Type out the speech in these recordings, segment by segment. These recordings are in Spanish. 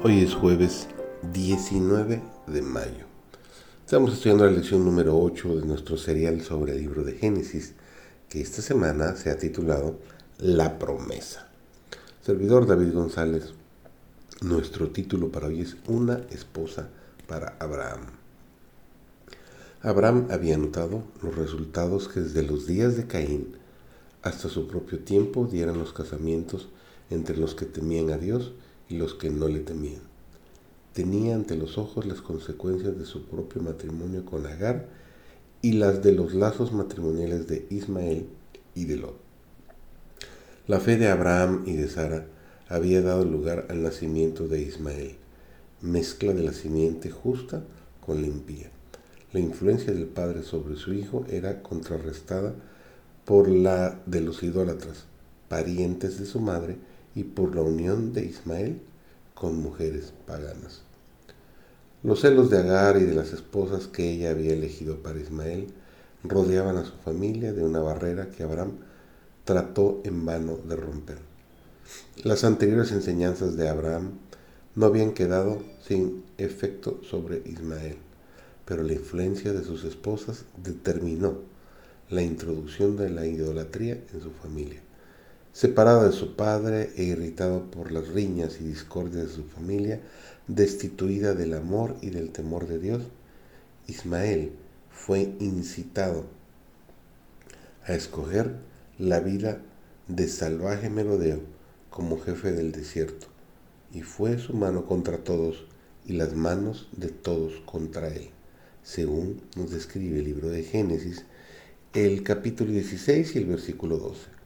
Hoy es jueves 19 de mayo. Estamos estudiando la lección número 8 de nuestro serial sobre el libro de Génesis, que esta semana se ha titulado La promesa. Servidor David González, nuestro título para hoy es Una esposa para Abraham. Abraham había notado los resultados que desde los días de Caín hasta su propio tiempo dieran los casamientos entre los que temían a Dios y los que no le temían. Tenía ante los ojos las consecuencias de su propio matrimonio con Agar y las de los lazos matrimoniales de Ismael y de Lot. La fe de Abraham y de Sara había dado lugar al nacimiento de Ismael, mezcla de la simiente justa con la impía. La influencia del padre sobre su hijo era contrarrestada por la de los idólatras, parientes de su madre, y por la unión de Ismael con mujeres paganas. Los celos de Agar y de las esposas que ella había elegido para Ismael rodeaban a su familia de una barrera que Abraham trató en vano de romper. Las anteriores enseñanzas de Abraham no habían quedado sin efecto sobre Ismael, pero la influencia de sus esposas determinó la introducción de la idolatría en su familia. Separado de su padre e irritado por las riñas y discordias de su familia, destituida del amor y del temor de Dios, Ismael fue incitado a escoger la vida de salvaje merodeo como jefe del desierto, y fue su mano contra todos y las manos de todos contra él, según nos describe el libro de Génesis, el capítulo 16 y el versículo 12.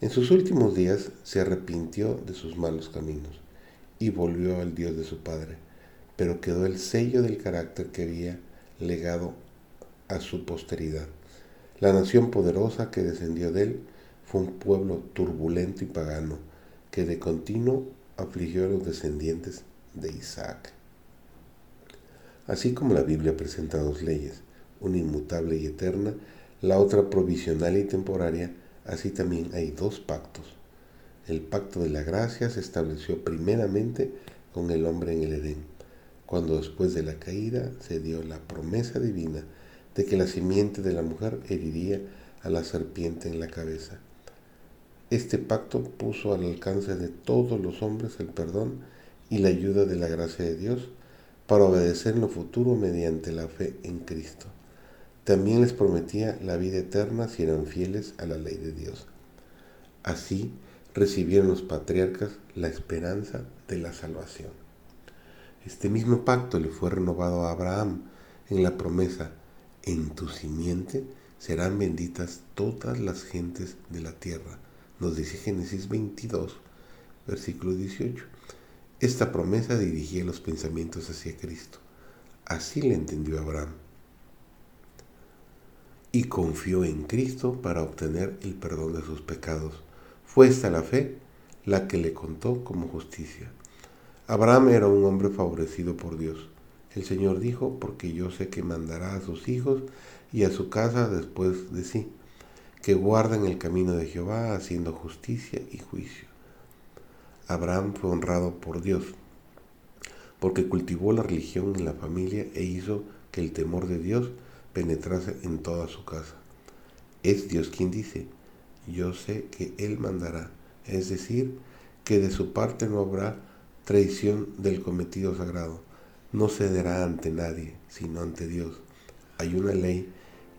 En sus últimos días se arrepintió de sus malos caminos y volvió al Dios de su padre, pero quedó el sello del carácter que había legado a su posteridad. La nación poderosa que descendió de él fue un pueblo turbulento y pagano, que de continuo afligió a los descendientes de Isaac. Así como la Biblia presenta dos leyes, una inmutable y eterna, la otra provisional y temporaria, Así también hay dos pactos. El pacto de la gracia se estableció primeramente con el hombre en el Edén, cuando después de la caída se dio la promesa divina de que la simiente de la mujer heriría a la serpiente en la cabeza. Este pacto puso al alcance de todos los hombres el perdón y la ayuda de la gracia de Dios para obedecer en lo futuro mediante la fe en Cristo. También les prometía la vida eterna si eran fieles a la ley de Dios. Así recibieron los patriarcas la esperanza de la salvación. Este mismo pacto le fue renovado a Abraham en la promesa, en tu simiente serán benditas todas las gentes de la tierra. Nos dice Génesis 22, versículo 18. Esta promesa dirigía los pensamientos hacia Cristo. Así le entendió Abraham y confió en Cristo para obtener el perdón de sus pecados. Fue esta la fe la que le contó como justicia. Abraham era un hombre favorecido por Dios. El Señor dijo, porque yo sé que mandará a sus hijos y a su casa después de sí, que guarden el camino de Jehová haciendo justicia y juicio. Abraham fue honrado por Dios, porque cultivó la religión en la familia e hizo que el temor de Dios penetrase en toda su casa. Es Dios quien dice, yo sé que Él mandará, es decir, que de su parte no habrá traición del cometido sagrado, no cederá ante nadie, sino ante Dios. Hay una ley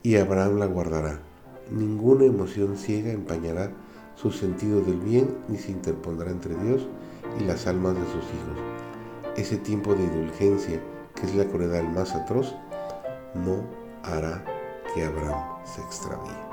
y Abraham la guardará. Ninguna emoción ciega empañará su sentido del bien ni se interpondrá entre Dios y las almas de sus hijos. Ese tiempo de indulgencia, que es la crueldad más atroz, no hará que Abraham se extravíe.